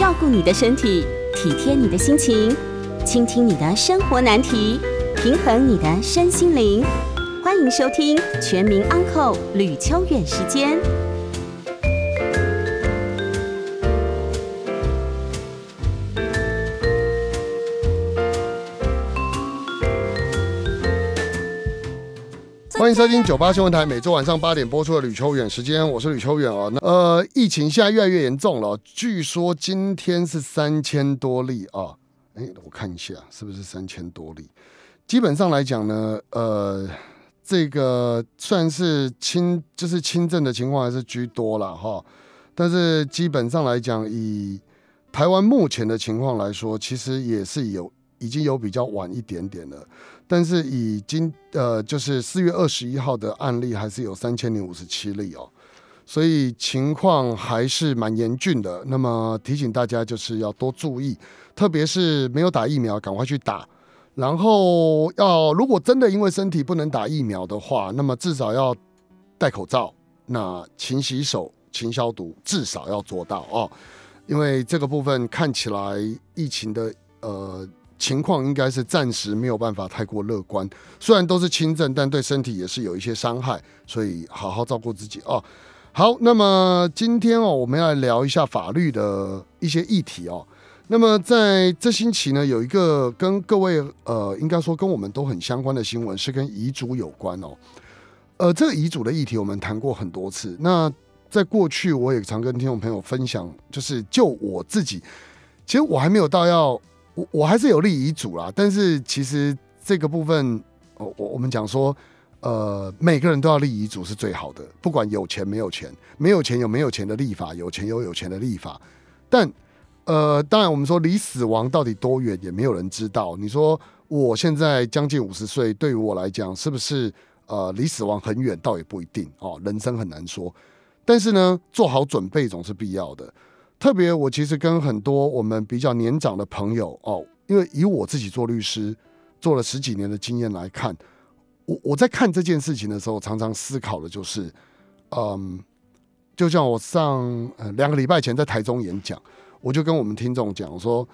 照顾你的身体，体贴你的心情，倾听你的生活难题，平衡你的身心灵。欢迎收听《全民安扣吕秋远时间。迎收听九八新闻台，每周晚上八点播出的吕秋远时间，我是吕秋远啊。那呃，疫情现在越来越严重了，据说今天是三千多例啊。哎，我看一下是不是三千多例？基本上来讲呢，呃，这个算是轻，就是轻症的情况还是居多了哈。但是基本上来讲，以台湾目前的情况来说，其实也是有已经有比较晚一点点了。但是以今呃，就是四月二十一号的案例还是有三千零五十七例哦，所以情况还是蛮严峻的。那么提醒大家就是要多注意，特别是没有打疫苗，赶快去打。然后要如果真的因为身体不能打疫苗的话，那么至少要戴口罩，那勤洗手、勤消毒，至少要做到哦。因为这个部分看起来疫情的呃。情况应该是暂时没有办法太过乐观，虽然都是轻症，但对身体也是有一些伤害，所以好好照顾自己哦。好，那么今天哦，我们要来聊一下法律的一些议题哦。那么在这星期呢，有一个跟各位呃，应该说跟我们都很相关的新闻，是跟遗嘱有关哦。呃，这个遗嘱的议题我们谈过很多次。那在过去，我也常跟听众朋友分享，就是就我自己，其实我还没有到要。我我还是有立遗嘱啦，但是其实这个部分，我我我们讲说，呃，每个人都要立遗嘱是最好的，不管有钱没有钱，没有钱有没有钱的立法，有钱有有钱的立法。但呃，当然我们说离死亡到底多远，也没有人知道。你说我现在将近五十岁，对于我来讲，是不是呃离死亡很远？倒也不一定哦，人生很难说。但是呢，做好准备总是必要的。特别，我其实跟很多我们比较年长的朋友哦，因为以我自己做律师做了十几年的经验来看，我我在看这件事情的时候，常常思考的就是，嗯，就像我上呃两个礼拜前在台中演讲，我就跟我们听众讲说，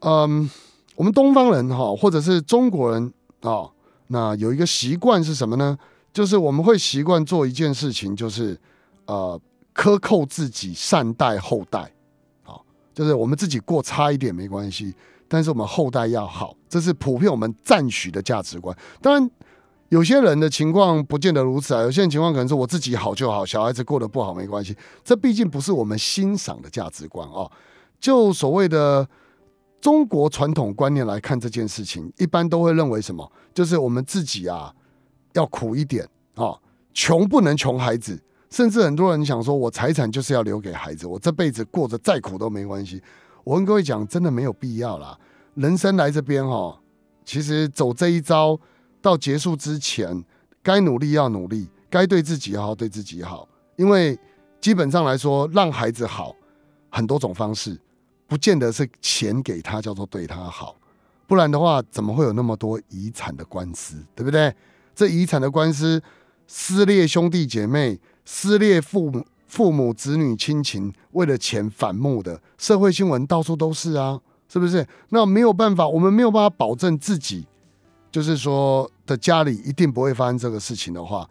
嗯，我们东方人哈，或者是中国人啊，那有一个习惯是什么呢？就是我们会习惯做一件事情，就是呃。克扣自己，善待后代，好，就是我们自己过差一点没关系，但是我们后代要好，这是普遍我们赞许的价值观。当然，有些人的情况不见得如此啊，有些人情况可能是我自己好就好，小孩子过得不好没关系，这毕竟不是我们欣赏的价值观哦。就所谓的中国传统观念来看这件事情，一般都会认为什么？就是我们自己啊要苦一点啊，穷不能穷孩子。甚至很多人想说，我财产就是要留给孩子，我这辈子过得再苦都没关系。我跟各位讲，真的没有必要啦。人生来这边哈，其实走这一招到结束之前，该努力要努力，该对自己要对自己好。因为基本上来说，让孩子好很多种方式，不见得是钱给他叫做对他好，不然的话，怎么会有那么多遗产的官司，对不对？这遗产的官司撕裂兄弟姐妹。撕裂父母、父母子女亲情，为了钱反目的社会新闻到处都是啊，是不是？那没有办法，我们没有办法保证自己，就是说的家里一定不会发生这个事情的话，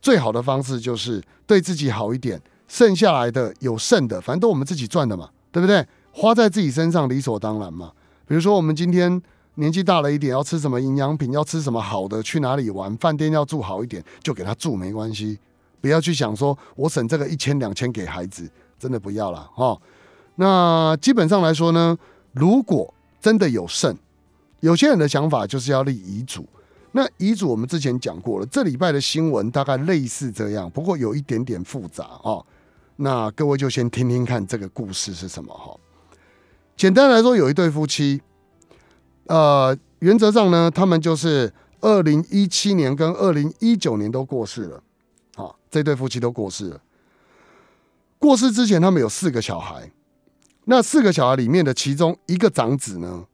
最好的方式就是对自己好一点，剩下来的有剩的，反正都我们自己赚的嘛，对不对？花在自己身上理所当然嘛。比如说我们今天年纪大了一点，要吃什么营养品，要吃什么好的，去哪里玩，饭店要住好一点，就给他住没关系。不要去想说，我省这个一千两千给孩子，真的不要了哈。那基本上来说呢，如果真的有剩，有些人的想法就是要立遗嘱。那遗嘱我们之前讲过了，这礼拜的新闻大概类似这样，不过有一点点复杂哦。那各位就先听听看这个故事是什么哈。简单来说，有一对夫妻，呃，原则上呢，他们就是二零一七年跟二零一九年都过世了。这对夫妻都过世了。过世之前，他们有四个小孩。那四个小孩里面的其中一个长子呢，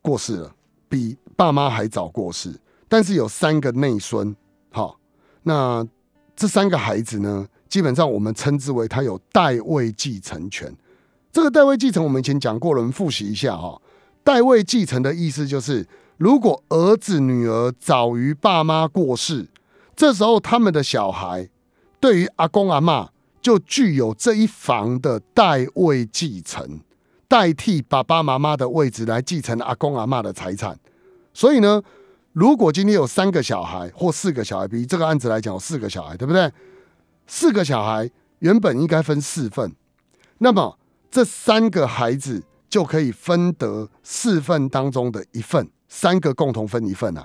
过世了，比爸妈还早过世。但是有三个内孙，好，那这三个孩子呢，基本上我们称之为他有代位继承权。这个代位继承我们以前讲过了，我们复习一下哈。代位继承的意思就是，如果儿子女儿早于爸妈过世，这时候他们的小孩对于阿公阿妈就具有这一房的代位继承，代替爸爸妈妈的位置来继承阿公阿妈的财产。所以呢，如果今天有三个小孩或四个小孩，比这个案子来讲有四个小孩，对不对？四个小孩原本应该分四份，那么这三个孩子。就可以分得四份当中的一份，三个共同分一份啊，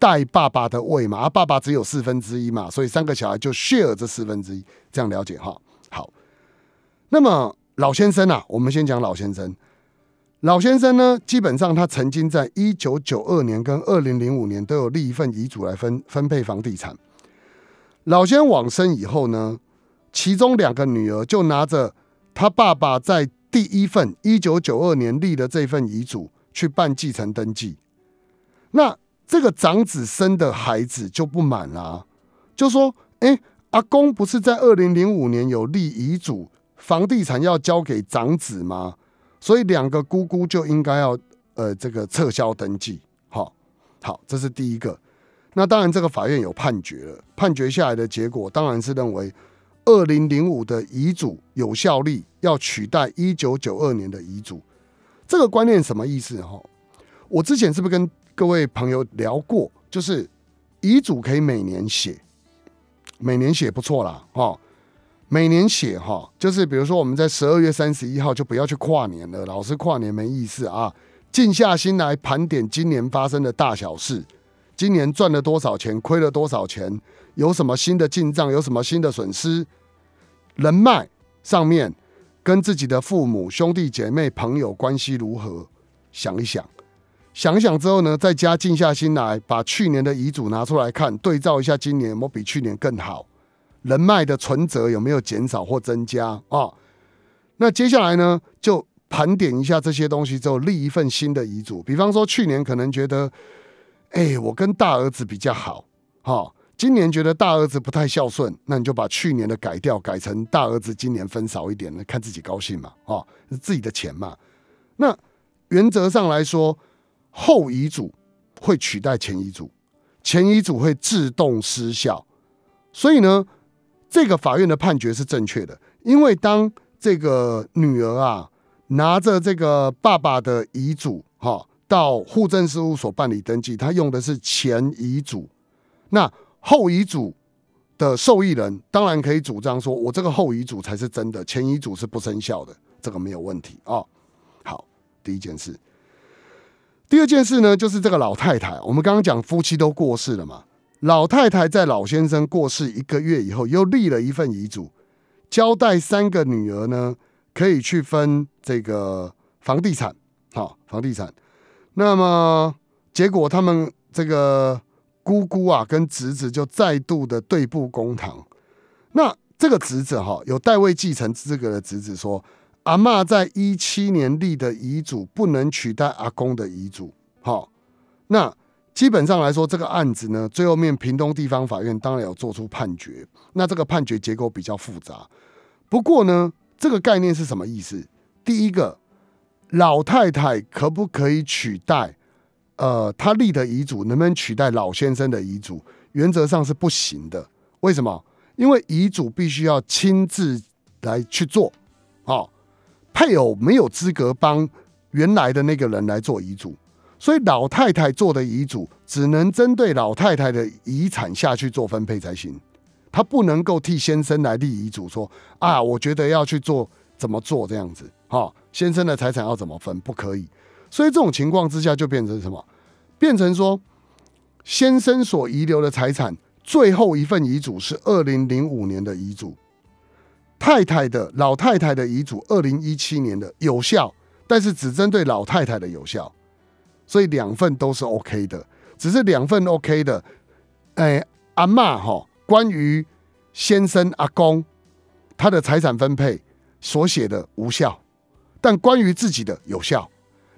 带爸爸的位嘛，而爸爸只有四分之一嘛，所以三个小孩就 share 这四分之一，这样了解哈。好，那么老先生啊，我们先讲老先生。老先生呢，基本上他曾经在一九九二年跟二零零五年都有立一份遗嘱来分分配房地产。老先往生以后呢，其中两个女儿就拿着他爸爸在。第一份一九九二年立的这份遗嘱去办继承登记，那这个长子生的孩子就不满啦，就说：“哎，阿公不是在二零零五年有立遗嘱，房地产要交给长子吗？所以两个姑姑就应该要呃这个撤销登记。”好，好，这是第一个。那当然，这个法院有判决了，判决下来的结果当然是认为。二零零五的遗嘱有效力要取代一九九二年的遗嘱，这个观念什么意思？哈，我之前是不是跟各位朋友聊过？就是遗嘱可以每年写，每年写不错啦，哈，每年写哈，就是比如说我们在十二月三十一号就不要去跨年了，老是跨年没意思啊，静下心来盘点今年发生的大小事，今年赚了多少钱，亏了多少钱，有什么新的进账，有什么新的损失。人脉上面，跟自己的父母、兄弟姐妹、朋友关系如何？想一想，想想之后呢，在家静下心来，把去年的遗嘱拿出来看，对照一下今年有没有比去年更好，人脉的存折有没有减少或增加啊？那接下来呢，就盘点一下这些东西之后，立一份新的遗嘱。比方说，去年可能觉得，哎，我跟大儿子比较好，哈。今年觉得大儿子不太孝顺，那你就把去年的改掉，改成大儿子今年分少一点，看自己高兴嘛，哦，自己的钱嘛。那原则上来说，后遗嘱会取代前遗嘱，前遗嘱会自动失效。所以呢，这个法院的判决是正确的，因为当这个女儿啊拿着这个爸爸的遗嘱，哈，到户政事务所办理登记，他用的是前遗嘱，那。后遗嘱的受益人当然可以主张说，我这个后遗嘱才是真的，前遗嘱是不生效的，这个没有问题啊。好，第一件事，第二件事呢，就是这个老太太，我们刚刚讲夫妻都过世了嘛，老太太在老先生过世一个月以后，又立了一份遗嘱，交代三个女儿呢可以去分这个房地产，好，房地产。那么结果他们这个。姑姑啊，跟侄子就再度的对簿公堂。那这个侄子哈，有代位继承资格的侄子说，阿妈在一七年立的遗嘱不能取代阿公的遗嘱。好，那基本上来说，这个案子呢，最后面屏东地方法院当然有做出判决。那这个判决结构比较复杂，不过呢，这个概念是什么意思？第一个，老太太可不可以取代？呃，他立的遗嘱能不能取代老先生的遗嘱？原则上是不行的。为什么？因为遗嘱必须要亲自来去做，好，配偶没有资格帮原来的那个人来做遗嘱，所以老太太做的遗嘱只能针对老太太的遗产下去做分配才行，他不能够替先生来立遗嘱说啊，我觉得要去做怎么做这样子，哈，先生的财产要怎么分，不可以。所以这种情况之下，就变成什么？变成说，先生所遗留的财产，最后一份遗嘱是二零零五年的遗嘱，太太的老太太的遗嘱二零一七年的有效，但是只针对老太太的有效，所以两份都是 OK 的，只是两份 OK 的，哎，阿妈哈，关于先生阿公他的财产分配所写的无效，但关于自己的有效。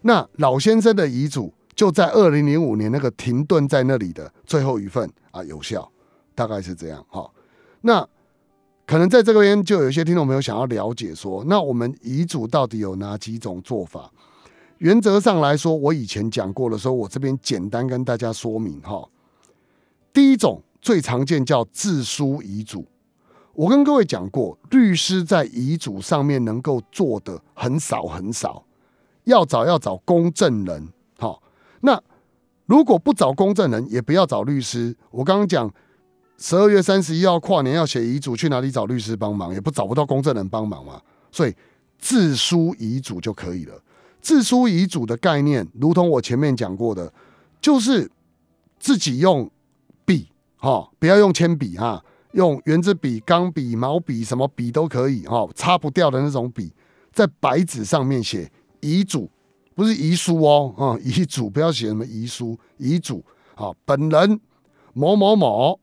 那老先生的遗嘱就在二零零五年那个停顿在那里的最后一份啊有效，大概是这样哈。那可能在这边就有些听众朋友想要了解说，那我们遗嘱到底有哪几种做法？原则上来说，我以前讲过的时候，我这边简单跟大家说明哈。第一种最常见叫自书遗嘱，我跟各位讲过，律师在遗嘱上面能够做的很少很少，要找要找公证人。好，那如果不找公证人，也不要找律师。我刚刚讲。十二月三十一号跨年要写遗嘱，去哪里找律师帮忙？也不找不到公证人帮忙嘛，所以自书遗嘱就可以了。自书遗嘱的概念，如同我前面讲过的，就是自己用笔，哈，不要用铅笔哈，用圆珠笔、钢笔、毛笔，什么笔都可以，哈，擦不掉的那种笔，在白纸上面写遗嘱，不是遗书哦，啊，遗嘱不要写什么遗书，遗嘱，好，本人某某某。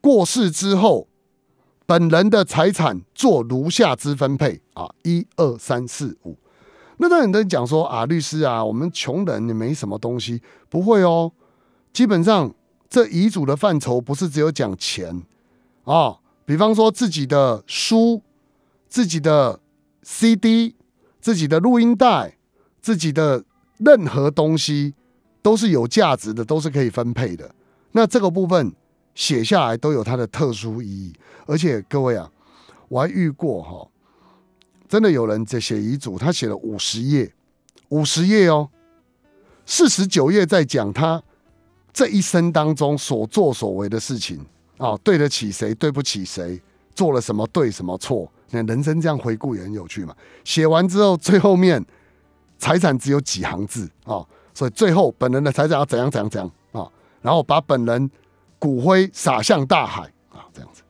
过世之后，本人的财产做如下之分配啊，一二三四五。那当然在讲说啊，律师啊，我们穷人也没什么东西，不会哦。基本上这遗嘱的范畴不是只有讲钱啊，比方说自己的书、自己的 CD、自己的录音带、自己的任何东西都是有价值的，都是可以分配的。那这个部分。写下来都有它的特殊意义，而且各位啊，我还遇过哈，真的有人在写遗嘱，他写了五十页，五十页哦，四十九页在讲他这一生当中所作所为的事情啊，对得起谁，对不起谁，做了什么对什么错，那人生这样回顾也很有趣嘛。写完之后，最后面财产只有几行字啊，所以最后本人的财产要怎样怎样怎样啊，然后把本人。骨灰撒向大海啊，这样子。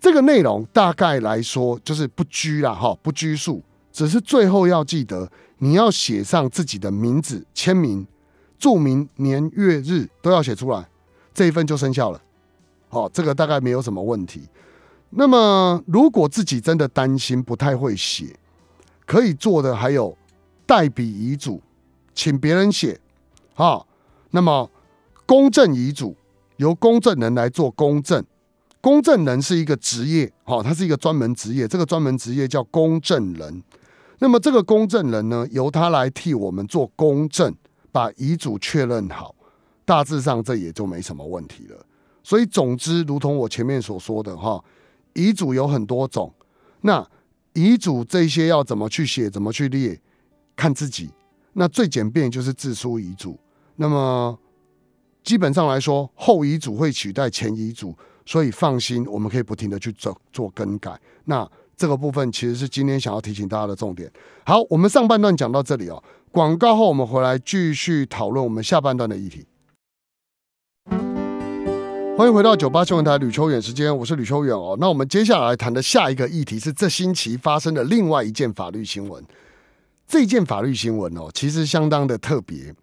这个内容大概来说就是不拘啦，哈，不拘束，只是最后要记得，你要写上自己的名字、签名、注明年月日都要写出来，这一份就生效了。好，这个大概没有什么问题。那么，如果自己真的担心不太会写，可以做的还有代笔遗嘱，请别人写。好，那么公证遗嘱。由公证人来做公证，公证人是一个职业，好，他是一个专门职业，这个专门职业叫公证人。那么这个公证人呢，由他来替我们做公证，把遗嘱确认好，大致上这也就没什么问题了。所以总之，如同我前面所说的哈，遗嘱有很多种，那遗嘱这些要怎么去写，怎么去列，看自己。那最简便就是自书遗嘱。那么。基本上来说，后遗嘱会取代前遗嘱，所以放心，我们可以不停的去做做更改。那这个部分其实是今天想要提醒大家的重点。好，我们上半段讲到这里哦，广告后我们回来继续讨论我们下半段的议题。欢迎回到九八新闻台吕秋远时间，我是吕秋远哦。那我们接下来谈的下一个议题是这星期发生的另外一件法律新闻。这件法律新闻哦，其实相当的特别，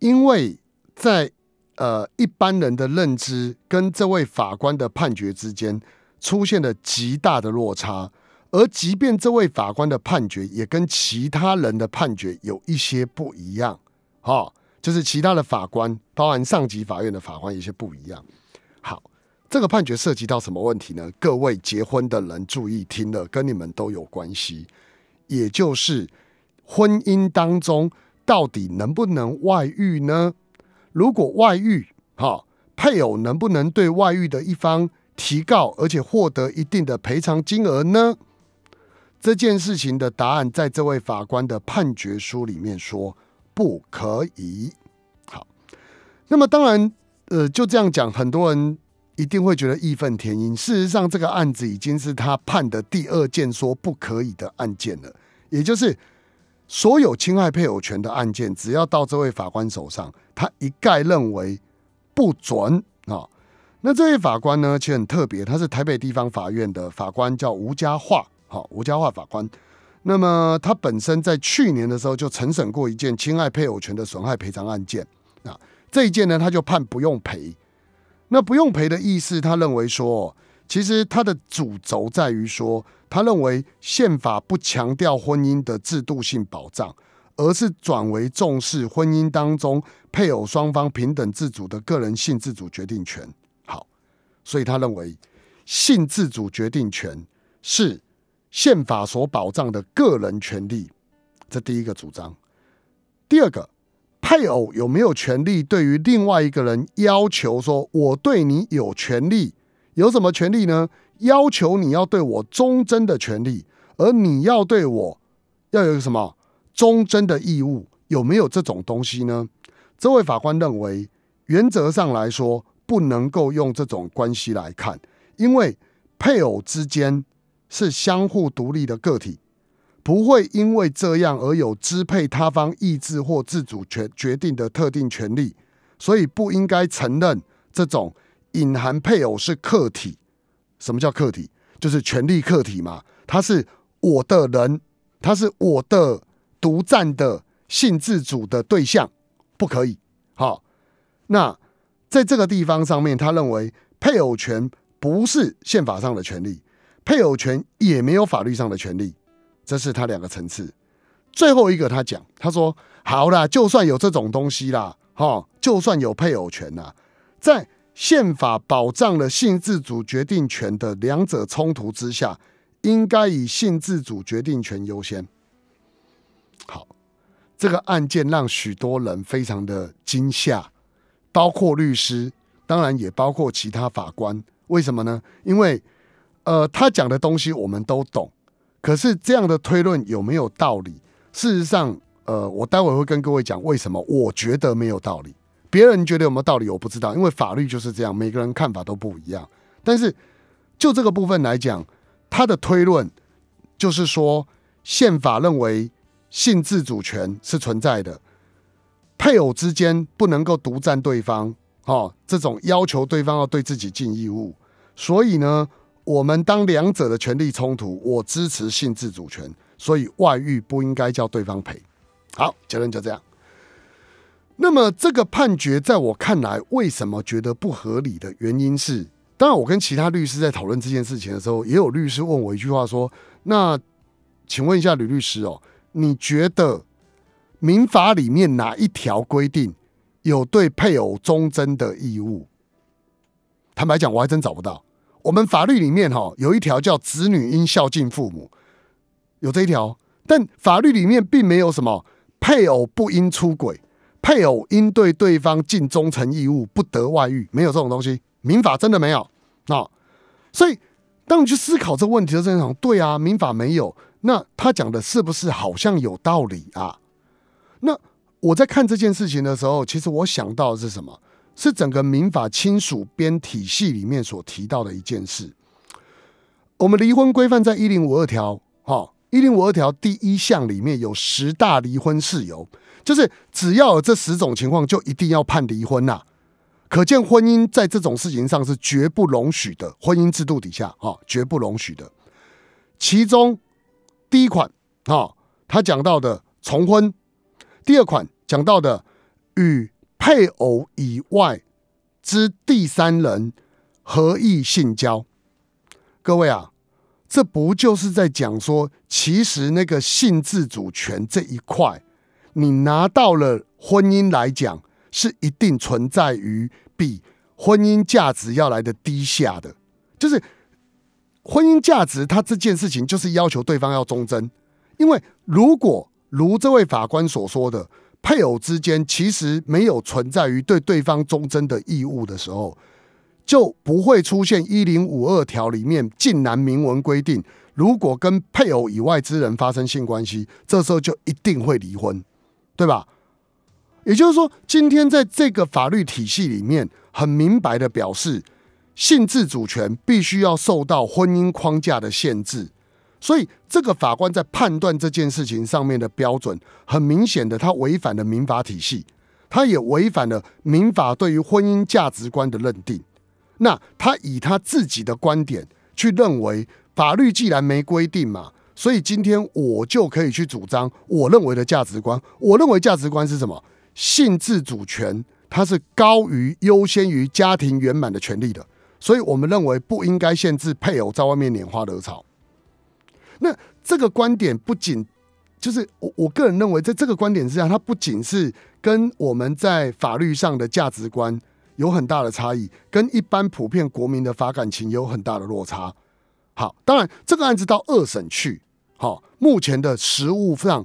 因为在呃，一般人的认知跟这位法官的判决之间出现了极大的落差，而即便这位法官的判决也跟其他人的判决有一些不一样，哈，就是其他的法官，包含上级法院的法官，有些不一样。好，这个判决涉及到什么问题呢？各位结婚的人注意听了，跟你们都有关系，也就是婚姻当中到底能不能外遇呢？如果外遇，哈，配偶能不能对外遇的一方提告，而且获得一定的赔偿金额呢？这件事情的答案，在这位法官的判决书里面说不可以。好，那么当然，呃，就这样讲，很多人一定会觉得义愤填膺。事实上，这个案子已经是他判的第二件说不可以的案件了，也就是。所有侵害配偶权的案件，只要到这位法官手上，他一概认为不准啊。那这位法官呢，其实很特别，他是台北地方法院的法官，叫吴家化，好，吴家化法官。那么他本身在去年的时候就承审过一件侵害配偶权的损害赔偿案件啊。这一件呢，他就判不用赔。那不用赔的意思，他认为说，其实他的主轴在于说。他认为宪法不强调婚姻的制度性保障，而是转为重视婚姻当中配偶双方平等自主的个人性自主决定权。好，所以他认为性自主决定权是宪法所保障的个人权利，这第一个主张。第二个，配偶有没有权利对于另外一个人要求说，我对你有权利，有什么权利呢？要求你要对我忠贞的权利，而你要对我要有什么忠贞的义务？有没有这种东西呢？这位法官认为，原则上来说，不能够用这种关系来看。因为配偶之间是相互独立的个体，不会因为这样而有支配他方意志或自主权决定的特定权利，所以不应该承认这种隐含配偶是客体。什么叫客体？就是权利客体嘛，他是我的人，他是我的独占的性自主的对象，不可以。好，那在这个地方上面，他认为配偶权。不是宪法上的权利，配偶权也没有法律上的权利，这是他两个层次。最后一个，他讲，他说：“好啦，就算有这种东西啦，哈，就算有配偶权呐，在宪法保障了性自主决定权的两者冲突之下，应该以性自主决定权优先。”好，这个案件让许多人非常的惊吓，包括律师，当然也包括其他法官。为什么呢？因为，呃，他讲的东西我们都懂，可是这样的推论有没有道理？事实上，呃，我待会会跟各位讲为什么我觉得没有道理。别人觉得有没有道理，我不知道，因为法律就是这样，每个人看法都不一样。但是就这个部分来讲，他的推论就是说，宪法认为性自主权是存在的，配偶之间不能够独占对方。哦，这种要求对方要对自己尽义务，所以呢，我们当两者的权利冲突，我支持性自主权，所以外遇不应该叫对方赔。好，结论就这样。那么这个判决在我看来，为什么觉得不合理的原因是，当然我跟其他律师在讨论这件事情的时候，也有律师问我一句话说：“那请问一下吕律师哦，你觉得民法里面哪一条规定？”有对配偶忠贞的义务，坦白讲，我还真找不到。我们法律里面哈有一条叫“子女应孝敬父母”，有这一条，但法律里面并没有什么配偶不应出轨，配偶应对对方尽忠诚义务，不得外遇，没有这种东西。民法真的没有啊。所以当你去思考这个问题的时候，对啊，民法没有，那他讲的是不是好像有道理啊？那。我在看这件事情的时候，其实我想到的是什么？是整个民法亲属编体系里面所提到的一件事。我们离婚规范在一零五二条，哈，一零五二条第一项里面有十大离婚事由，就是只要有这十种情况，就一定要判离婚呐。可见婚姻在这种事情上是绝不容许的，婚姻制度底下，哈，绝不容许的。其中第一款，哈，他讲到的重婚。第二款讲到的与配偶以外之第三人合意性交，各位啊，这不就是在讲说，其实那个性自主权这一块，你拿到了婚姻来讲，是一定存在于比婚姻价值要来的低下的，就是婚姻价值，它这件事情就是要求对方要忠贞，因为如果。如这位法官所说的，配偶之间其实没有存在于对对方忠贞的义务的时候，就不会出现一零五二条里面竟然明文规定，如果跟配偶以外之人发生性关系，这时候就一定会离婚，对吧？也就是说，今天在这个法律体系里面，很明白的表示，性自主权必须要受到婚姻框架的限制。所以，这个法官在判断这件事情上面的标准，很明显的，他违反了民法体系，他也违反了民法对于婚姻价值观的认定。那他以他自己的观点去认为，法律既然没规定嘛，所以今天我就可以去主张我认为的价值观。我认为价值观是什么？性自主权它是高于、优先于家庭圆满的权利的。所以我们认为不应该限制配偶在外面拈花惹草。那这个观点不仅就是我我个人认为，在这个观点之下，它不仅是跟我们在法律上的价值观有很大的差异，跟一般普遍国民的法感情有很大的落差。好，当然这个案子到二审去，好，目前的实务上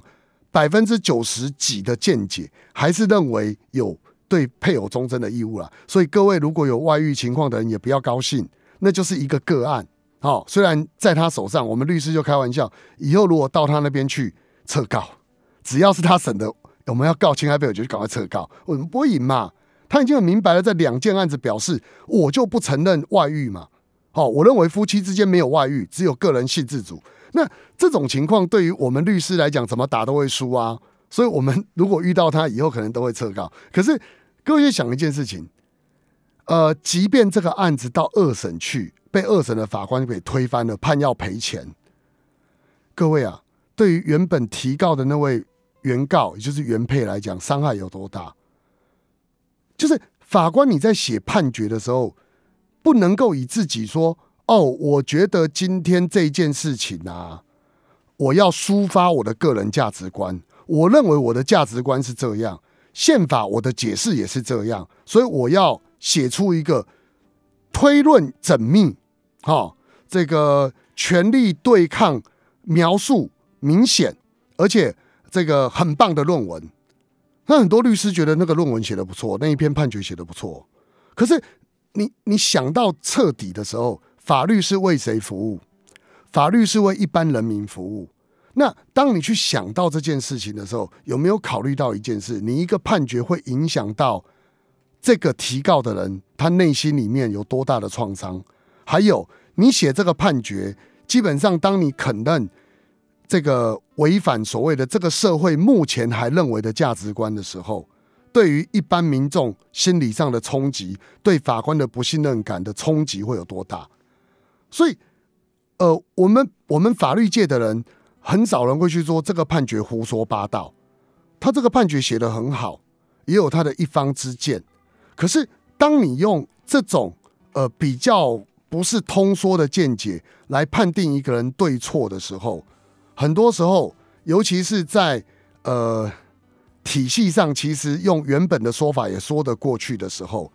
百分之九十几的见解还是认为有对配偶忠贞的义务了。所以各位如果有外遇情况的人，也不要高兴，那就是一个个案。好，虽然在他手上，我们律师就开玩笑，以后如果到他那边去撤告，只要是他审的，我们要告侵害配偶，就赶快撤告，我们不会赢嘛。他已经很明白了，在两件案子表示，我就不承认外遇嘛。好，我认为夫妻之间没有外遇，只有个人性自主。那这种情况对于我们律师来讲，怎么打都会输啊。所以，我们如果遇到他以后，可能都会撤告。可是，各位去想一件事情，呃，即便这个案子到二审去，被二审的法官给推翻了，判要赔钱。各位啊，对于原本提告的那位原告，也就是原配来讲，伤害有多大？就是法官，你在写判决的时候，不能够以自己说：“哦，我觉得今天这件事情啊，我要抒发我的个人价值观。我认为我的价值观是这样，宪法我的解释也是这样，所以我要写出一个推论缜密、哈，这个权力对抗描述明显，而且这个很棒的论文。”那很多律师觉得那个论文写的不错，那一篇判决写的不错，可是你你想到彻底的时候，法律是为谁服务？法律是为一般人民服务。那当你去想到这件事情的时候，有没有考虑到一件事？你一个判决会影响到这个提告的人他内心里面有多大的创伤？还有你写这个判决，基本上当你肯认。这个违反所谓的这个社会目前还认为的价值观的时候，对于一般民众心理上的冲击，对法官的不信任感的冲击会有多大？所以，呃，我们我们法律界的人很少人会去说这个判决胡说八道。他这个判决写得很好，也有他的一方之见。可是，当你用这种呃比较不是通说的见解来判定一个人对错的时候，很多时候，尤其是在呃体系上，其实用原本的说法也说得过去的时候，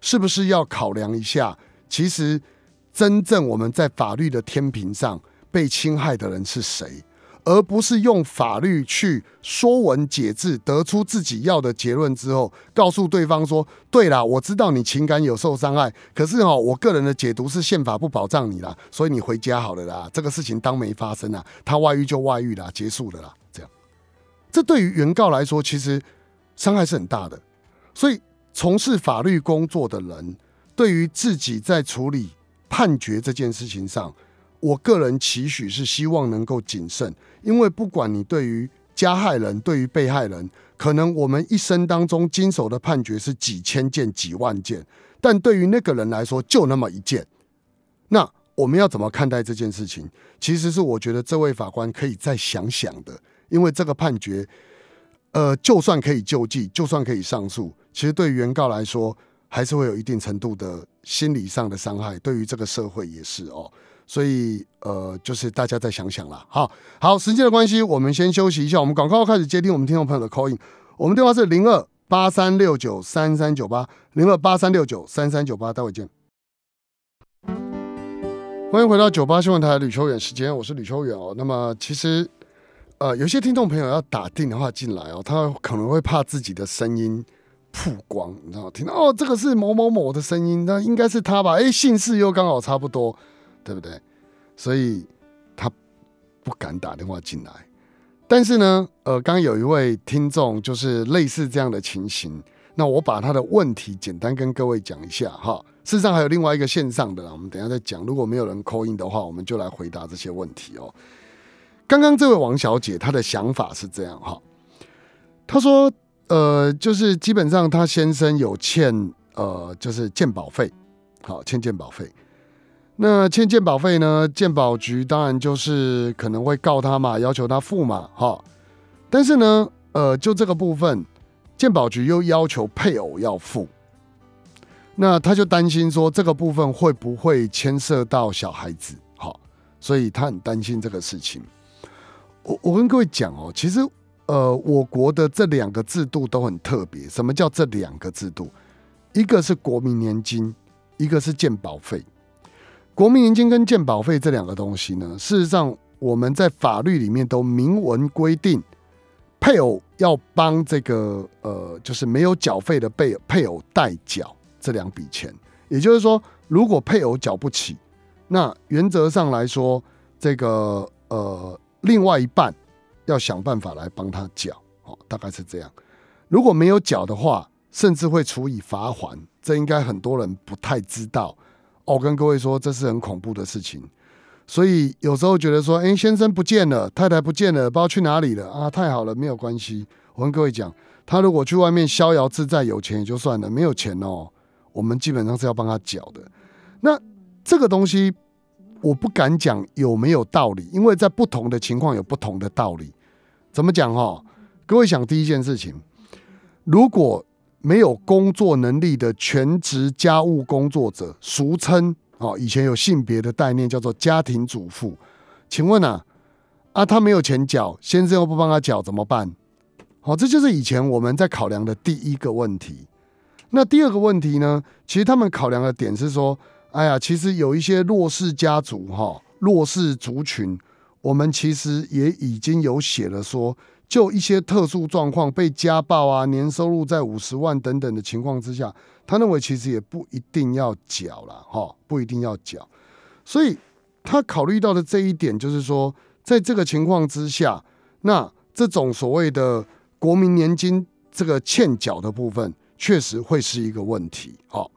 是不是要考量一下？其实真正我们在法律的天平上被侵害的人是谁？而不是用法律去说文解字，得出自己要的结论之后，告诉对方说：“对啦，我知道你情感有受伤害，可是哈，我个人的解读是宪法不保障你啦，所以你回家好了啦，这个事情当没发生啊，他外遇就外遇啦，结束了啦。”这样，这对于原告来说，其实伤害是很大的。所以，从事法律工作的人，对于自己在处理判决这件事情上，我个人期许是希望能够谨慎。因为不管你对于加害人、对于被害人，可能我们一生当中经手的判决是几千件、几万件，但对于那个人来说就那么一件。那我们要怎么看待这件事情？其实是我觉得这位法官可以再想想的。因为这个判决，呃，就算可以救济，就算可以上诉，其实对原告来说还是会有一定程度的心理上的伤害。对于这个社会也是哦。所以，呃，就是大家再想想啦。好，好，时间的关系，我们先休息一下。我们广告开始接听我们听众朋友的 call in。我们电话是零二八三六九三三九八，零二八三六九三三九八，待会见。欢迎回到九八新闻台吕秋远时间，我是吕秋远哦。那么，其实，呃，有些听众朋友要打电话进来哦，他可能会怕自己的声音曝光，你知道吗？听到哦，这个是某某某的声音，那应该是他吧？哎，姓氏又刚好差不多。对不对？所以他不敢打电话进来。但是呢，呃，刚有一位听众就是类似这样的情形，那我把他的问题简单跟各位讲一下哈。事实上还有另外一个线上的啦，我们等下再讲。如果没有人扣音的话，我们就来回答这些问题哦。刚刚这位王小姐她的想法是这样哈，她说，呃，就是基本上她先生有欠呃，就是鉴保费，好，欠鉴保费。那欠鉴保费呢？鉴保局当然就是可能会告他嘛，要求他付嘛，哈。但是呢，呃，就这个部分，鉴保局又要求配偶要付，那他就担心说这个部分会不会牵涉到小孩子，好，所以他很担心这个事情。我我跟各位讲哦，其实呃，我国的这两个制度都很特别。什么叫这两个制度？一个是国民年金，一个是健保费。国民年金跟健保费这两个东西呢，事实上我们在法律里面都明文规定，配偶要帮这个呃，就是没有缴费的被配偶代缴这两笔钱。也就是说，如果配偶缴不起，那原则上来说，这个呃，另外一半要想办法来帮他缴，哦，大概是这样。如果没有缴的话，甚至会处以罚款。这应该很多人不太知道。我跟各位说，这是很恐怖的事情。所以有时候觉得说，哎，先生不见了，太太不见了，不知道去哪里了啊？太好了，没有关系。我跟各位讲，他如果去外面逍遥自在，有钱也就算了，没有钱哦。我们基本上是要帮他缴的。那这个东西我不敢讲有没有道理，因为在不同的情况有不同的道理。怎么讲哈？各位想第一件事情，如果没有工作能力的全职家务工作者，俗称哦，以前有性别的概念叫做家庭主妇。请问啊，啊他没有钱缴，先生又不帮他缴，怎么办？好，这就是以前我们在考量的第一个问题。那第二个问题呢？其实他们考量的点是说，哎呀，其实有一些弱势家族哈，弱势族群，我们其实也已经有写了说，就一些特殊状况被家暴啊，年收入在五十万等等的情况之下，他认为其实也不一定要缴了哈，不一定要缴。所以他考虑到的这一点就是说，在这个情况之下，那这种所谓的国民年金这个欠缴的部分。确实会是一个问题，好，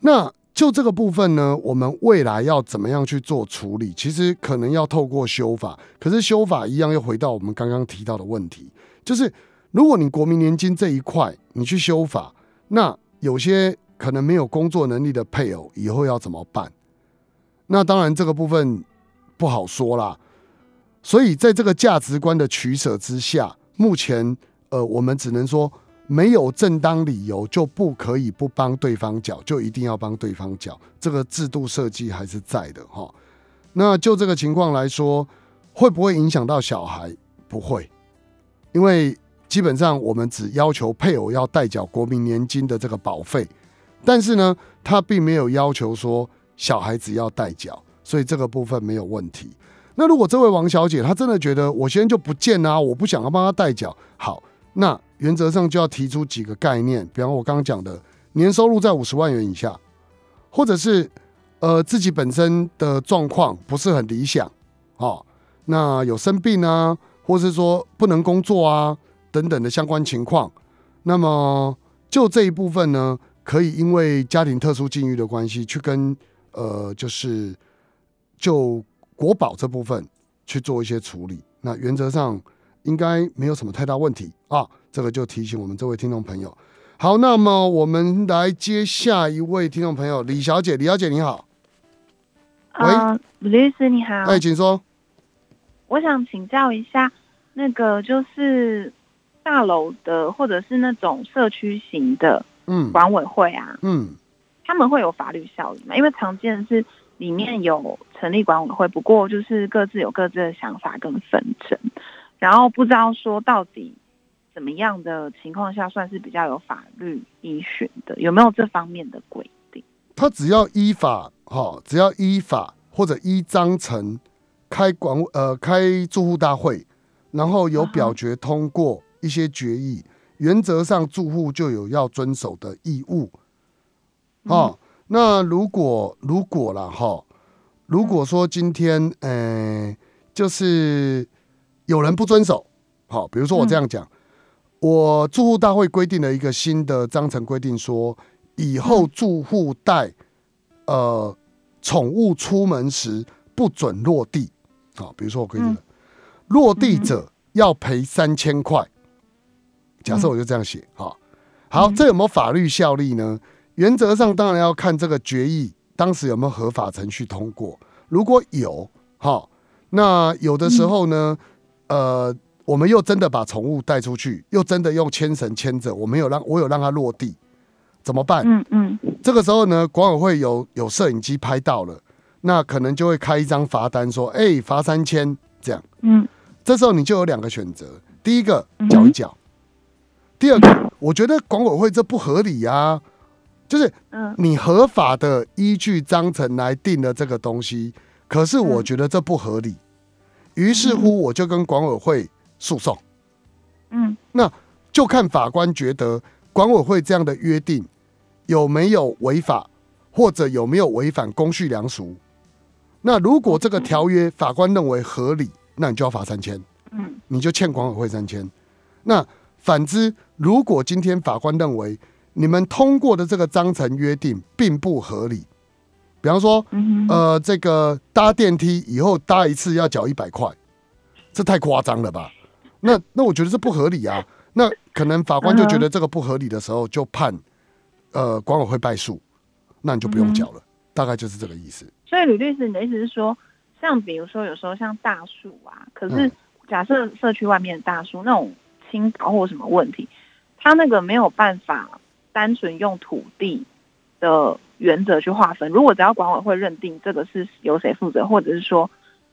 那就这个部分呢，我们未来要怎么样去做处理？其实可能要透过修法，可是修法一样又回到我们刚刚提到的问题，就是如果你国民年金这一块你去修法，那有些可能没有工作能力的配偶以后要怎么办？那当然这个部分不好说啦。所以在这个价值观的取舍之下，目前呃，我们只能说。没有正当理由就不可以不帮对方缴，就一定要帮对方缴。这个制度设计还是在的哈。那就这个情况来说，会不会影响到小孩？不会，因为基本上我们只要求配偶要代缴国民年金的这个保费，但是呢，他并没有要求说小孩子要代缴，所以这个部分没有问题。那如果这位王小姐她真的觉得我先就不见啊，我不想要帮她代缴，好，那。原则上就要提出几个概念，比方我刚刚讲的年收入在五十万元以下，或者是呃自己本身的状况不是很理想，哦，那有生病啊，或是说不能工作啊等等的相关情况，那么就这一部分呢，可以因为家庭特殊境遇的关系，去跟呃就是就国保这部分去做一些处理，那原则上应该没有什么太大问题啊。这个就提醒我们这位听众朋友。好，那么我们来接下一位听众朋友李小姐。李小姐你好，喂，李律师你好，哎，请说。我想请教一下，那个就是大楼的或者是那种社区型的，嗯，管委会啊，嗯，他们会有法律效力吗？因为常见是里面有成立管委会，不过就是各自有各自的想法跟纷争，然后不知道说到底。怎么样的情况下算是比较有法律依循的？有没有这方面的规定？他只要依法哈，只要依法或者依章程开管呃开住户大会，然后有表决通过一些决议，原则上住户就有要遵守的义务。哦，那如果如果了哈，如果说今天呃就是有人不遵守，好，比如说我这样讲。我住户大会规定了一个新的章程规定，说以后住户带呃宠物出门时不准落地。好，比如说我规定了落地者要赔三千块。假设我就这样写，好，好，这有没有法律效力呢？原则上当然要看这个决议当时有没有合法程序通过。如果有，好，那有的时候呢，呃。我们又真的把宠物带出去，又真的用牵绳牵着，我没有让我有让它落地，怎么办？嗯嗯，这个时候呢，管委会有有摄影机拍到了，那可能就会开一张罚单，说，哎，罚三千这样。嗯，这时候你就有两个选择，第一个缴一缴，第二个，我觉得管委会这不合理呀，就是你合法的依据章程来定了这个东西，可是我觉得这不合理，于是乎我就跟管委会诉讼。嗯，那就看法官觉得管委会这样的约定有没有违法，或者有没有违反公序良俗。那如果这个条约法官认为合理，那你就要罚三千，嗯，你就欠管委会三千。那反之，如果今天法官认为你们通过的这个章程约定并不合理，比方说，呃，这个搭电梯以后搭一次要缴一百块，这太夸张了吧？那那我觉得这不合理啊。那可能法官就觉得这个不合理的时候，就判呃管委会败诉，那你就不用缴了。大概就是这个意思。所以吕律师，你的意思是说，像比如说有时候像大树啊，可是假设社区外面的大树那种倾倒或什么问题，它那个没有办法单纯用土地的原则去划分。如果只要管委会认定这个是由谁负责，或者是说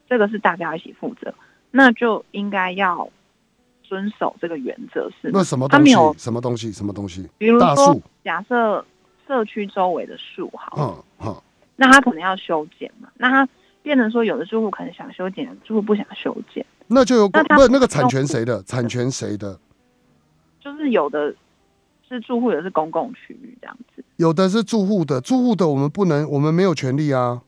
这个是大家一起负责，那就应该要遵守这个原则。是那什么东西？什么东西？什么东西？比如说，假设社区周围的树，好，嗯，好。那他可能要修剪嘛？那他变成说，有的住户可能想修剪，住户不想修剪，那就有不那个产权谁的？产权谁的？就是有的是住户，有的是公共区域这样子。有的是住户的，住户的我们不能，我们没有权利啊。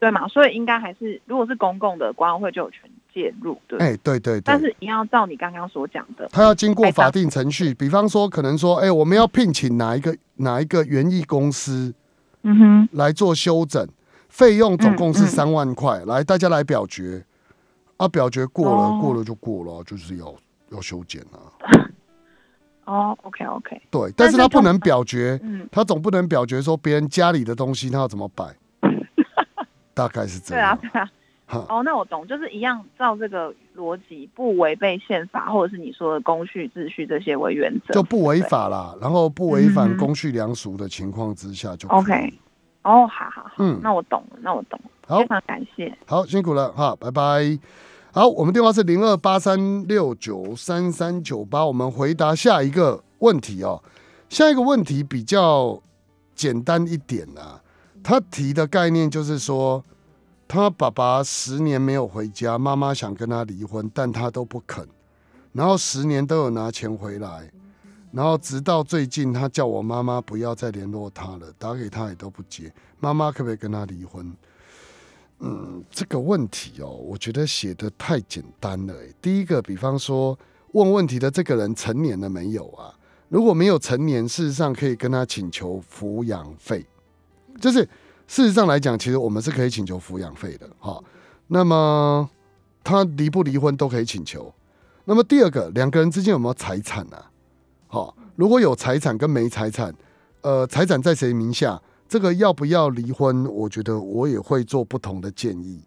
对嘛？所以应该还是，如果是公共的，管委会就有权介入。对，哎，对对。但是你要照你刚刚所讲的，他要经过法定程序，比方说，可能说，哎，我们要聘请哪一个哪一个园艺公司。嗯哼，来做修整，费用总共是三万块。来，大家来表决，啊，表决过了，过了就过了，就是要要修剪啊。哦，OK OK。对，但是他不能表决，他总不能表决说别人家里的东西他要怎么摆。大概是这样。对啊，对啊。哦，那我懂，就是一样照这个逻辑，不违背宪法，或者是你说的公序秩序这些为原则，就不违法啦。然后不违反公序良俗的情况之下，就 OK。哦，好好好，嗯，那我懂了，那我懂了，好，非常感谢，好辛苦了哈，拜拜。好，我们电话是零二八三六九三三九八，我们回答下一个问题哦。下一个问题比较简单一点啊，他提的概念就是说。他爸爸十年没有回家，妈妈想跟他离婚，但他都不肯。然后十年都有拿钱回来，然后直到最近，他叫我妈妈不要再联络他了，打给他也都不接。妈妈可不可以跟他离婚？嗯，这个问题哦，我觉得写的太简单了。第一个，比方说问问题的这个人成年了没有啊？如果没有成年，事实上可以跟他请求抚养费，就是。事实上来讲，其实我们是可以请求抚养费的，哈。那么他离不离婚都可以请求。那么第二个，两个人之间有没有财产呢？好，如果有财产跟没财产，呃，财产在谁名下，这个要不要离婚？我觉得我也会做不同的建议。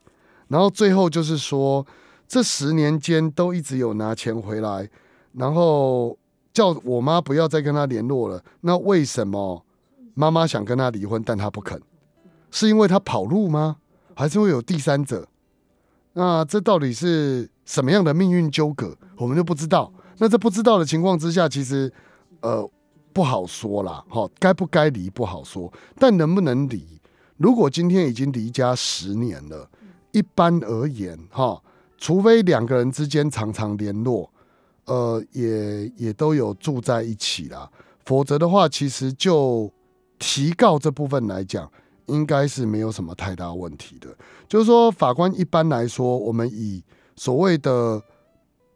然后最后就是说，这十年间都一直有拿钱回来，然后叫我妈不要再跟他联络了。那为什么妈妈想跟他离婚，但他不肯？是因为他跑路吗？还是会有第三者？那这到底是什么样的命运纠葛？我们就不知道。那这不知道的情况之下，其实呃不好说啦。哈，该不该离不好说，但能不能离？如果今天已经离家十年了，一般而言，哈，除非两个人之间常常联络，呃，也也都有住在一起啦，否则的话，其实就提告这部分来讲。应该是没有什么太大问题的。就是说，法官一般来说，我们以所谓的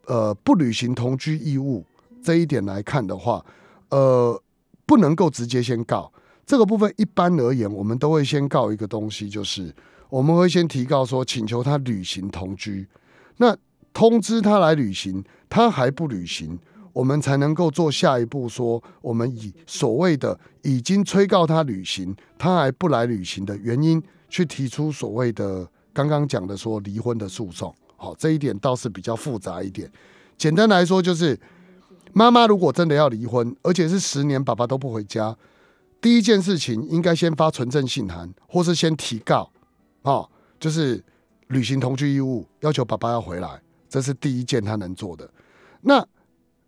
呃不履行同居义务这一点来看的话，呃，不能够直接先告这个部分。一般而言，我们都会先告一个东西，就是我们会先提告说，请求他履行同居，那通知他来履行，他还不履行。我们才能够做下一步，说我们以所谓的已经催告他履行，他还不来履行的原因，去提出所谓的刚刚讲的说离婚的诉讼。好，这一点倒是比较复杂一点。简单来说，就是妈妈如果真的要离婚，而且是十年爸爸都不回家，第一件事情应该先发存证信函，或是先提告，哦，就是履行同居义务，要求爸爸要回来，这是第一件他能做的。那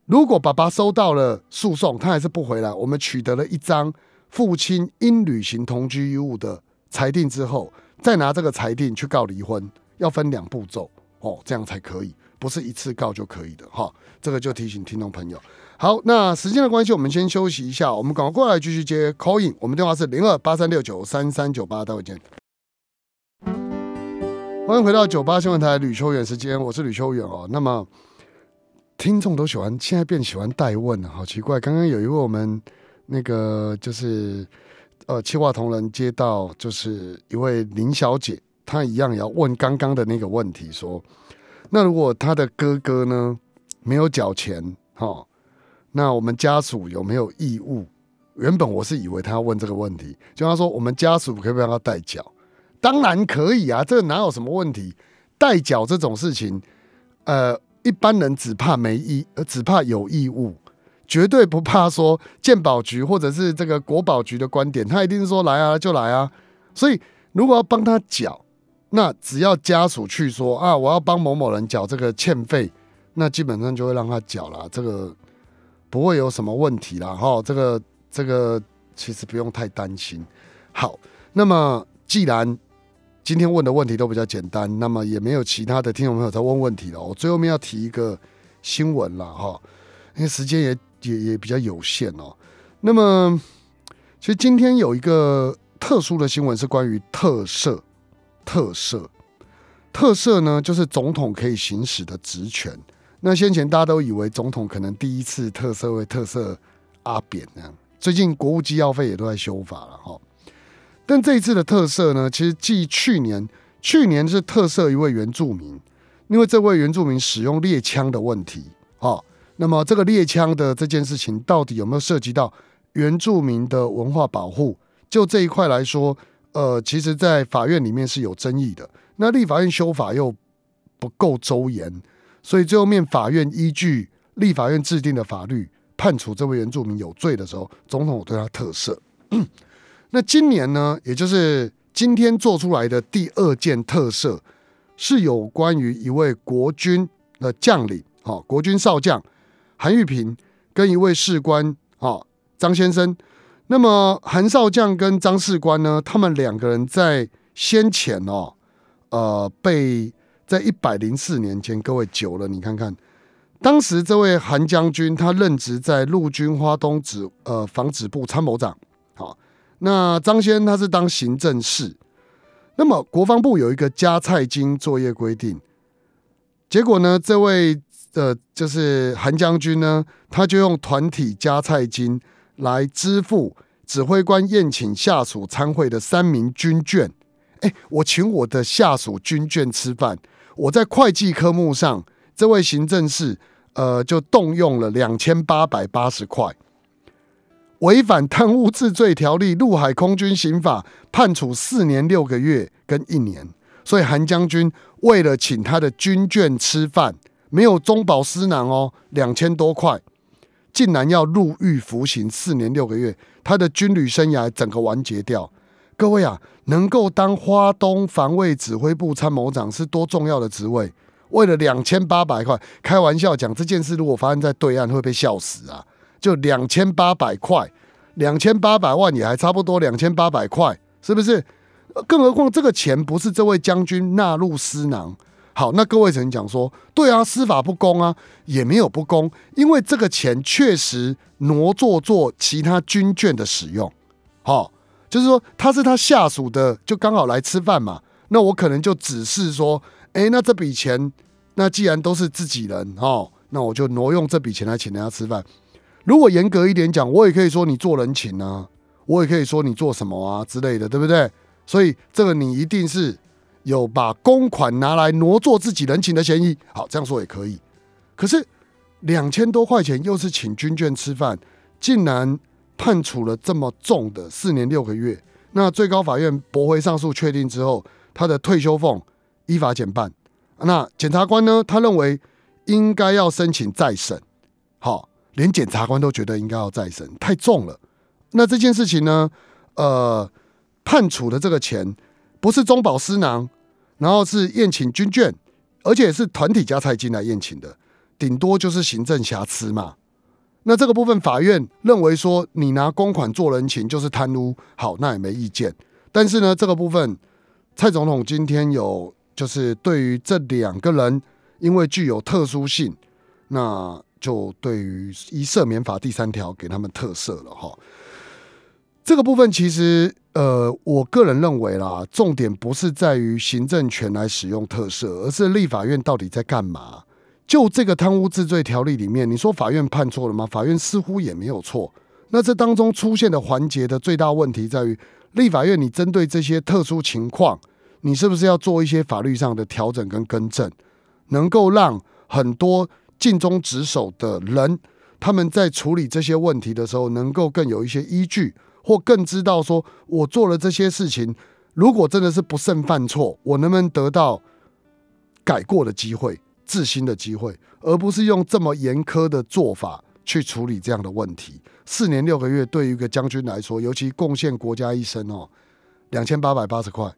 如果爸爸收到了诉讼，他还是不回来，我们取得了一张父亲应履行同居义务的裁定之后，再拿这个裁定去告离婚，要分两步骤哦，这样才可以，不是一次告就可以的哈。这个就提醒听众朋友。好，那时间的关系，我们先休息一下，我们赶快过来继续接 call in。我们电话是零二八三六九三三九八，待会见。欢迎回到九八新闻台吕秋远时间，我是吕秋远哦。那么听众都喜欢，现在变喜欢代问了，好奇怪。刚刚有一位我们那个就是呃，气话同仁接到，就是一位林小姐，她一样要问刚刚的那个问题，说那如果她的哥哥呢没有缴钱，哈，那我们家属有没有义务？原本我是以为他要问这个问题，就他说我们家属可不可以让他代缴？当然可以啊，这哪有什么问题？代缴这种事情，呃，一般人只怕没义，呃，只怕有义务，绝对不怕说鉴宝局或者是这个国保局的观点，他一定是说来啊就来啊。所以如果要帮他缴，那只要家属去说啊，我要帮某某人缴这个欠费，那基本上就会让他缴了，这个不会有什么问题啦。哈。这个这个其实不用太担心。好，那么既然今天问的问题都比较简单，那么也没有其他的听众朋友在问问题了。我最后面要提一个新闻了哈，因为时间也也也比较有限哦。那么，其实今天有一个特殊的新闻是关于特赦，特赦，特赦呢，就是总统可以行使的职权。那先前大家都以为总统可能第一次特赦会特赦阿扁那样，最近国务机要费也都在修法了哈。但这一次的特色呢，其实继去年，去年是特色一位原住民，因为这位原住民使用猎枪的问题，哦，那么这个猎枪的这件事情到底有没有涉及到原住民的文化保护？就这一块来说，呃，其实，在法院里面是有争议的。那立法院修法又不够周延，所以最后面法院依据立法院制定的法律判处这位原住民有罪的时候，总统对他特赦。那今年呢，也就是今天做出来的第二件特色，是有关于一位国军的将领，哈，国军少将韩玉平跟一位士官，哈，张先生。那么韩少将跟张士官呢，他们两个人在先前哦，呃，被在一百零四年前，各位久了，你看看，当时这位韩将军他任职在陆军花东指呃防止部参谋长，那张先他是当行政室，那么国防部有一个加菜金作业规定，结果呢，这位呃就是韩将军呢，他就用团体加菜金来支付指挥官宴请下属参会的三名军眷。哎，我请我的下属军眷吃饭，我在会计科目上，这位行政室呃就动用了两千八百八十块。违反贪污治罪条例，陆海空军刑法判处四年六个月跟一年。所以韩将军为了请他的军眷吃饭，没有中饱私囊哦，两千多块，竟然要入狱服刑四年六个月，他的军旅生涯整个完结掉。各位啊，能够当花东防卫指挥部参谋长是多重要的职位，为了两千八百块，开玩笑讲这件事，如果发生在对岸，会被笑死啊！就两千八百块，两千八百万也还差不多，两千八百块是不是？更何况这个钱不是这位将军纳入私囊。好，那各位曾讲说，对啊，司法不公啊，也没有不公，因为这个钱确实挪作做其他军眷的使用。好，就是说他是他下属的，就刚好来吃饭嘛。那我可能就只是说，哎，那这笔钱，那既然都是自己人，哦，那我就挪用这笔钱来请人家吃饭。如果严格一点讲，我也可以说你做人情啊，我也可以说你做什么啊之类的，对不对？所以这个你一定是有把公款拿来挪作自己人情的嫌疑。好，这样说也可以。可是两千多块钱又是请军眷吃饭，竟然判处了这么重的四年六个月。那最高法院驳回上诉确定之后，他的退休俸依法减半。那检察官呢，他认为应该要申请再审。好。连检察官都觉得应该要再审，太重了。那这件事情呢？呃，判处的这个钱不是中饱私囊，然后是宴请军眷，而且是团体加菜金来宴请的，顶多就是行政瑕疵嘛。那这个部分法院认为说，你拿公款做人情就是贪污，好，那也没意见。但是呢，这个部分蔡总统今天有就是对于这两个人，因为具有特殊性，那就对于一赦免法第三条给他们特赦了哈。这个部分其实，呃，我个人认为啦，重点不是在于行政权来使用特赦，而是立法院到底在干嘛？就这个贪污治罪条例里面，你说法院判错了吗？法院似乎也没有错。那这当中出现的环节的最大问题在于，立法院你针对这些特殊情况，你是不是要做一些法律上的调整跟更正，能够让很多尽忠职守的人，他们在处理这些问题的时候，能够更有一些依据。或更知道说，我做了这些事情，如果真的是不慎犯错，我能不能得到改过的机会、自新的机会，而不是用这么严苛的做法去处理这样的问题？四年六个月对于一个将军来说，尤其贡献国家一生哦，两千八百八十块，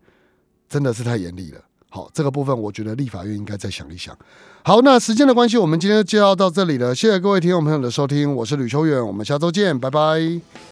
真的是太严厉了。好，这个部分我觉得立法院应该再想一想。好，那时间的关系，我们今天就介绍到这里了。谢谢各位听众朋友的收听，我是吕秋远，我们下周见，拜拜。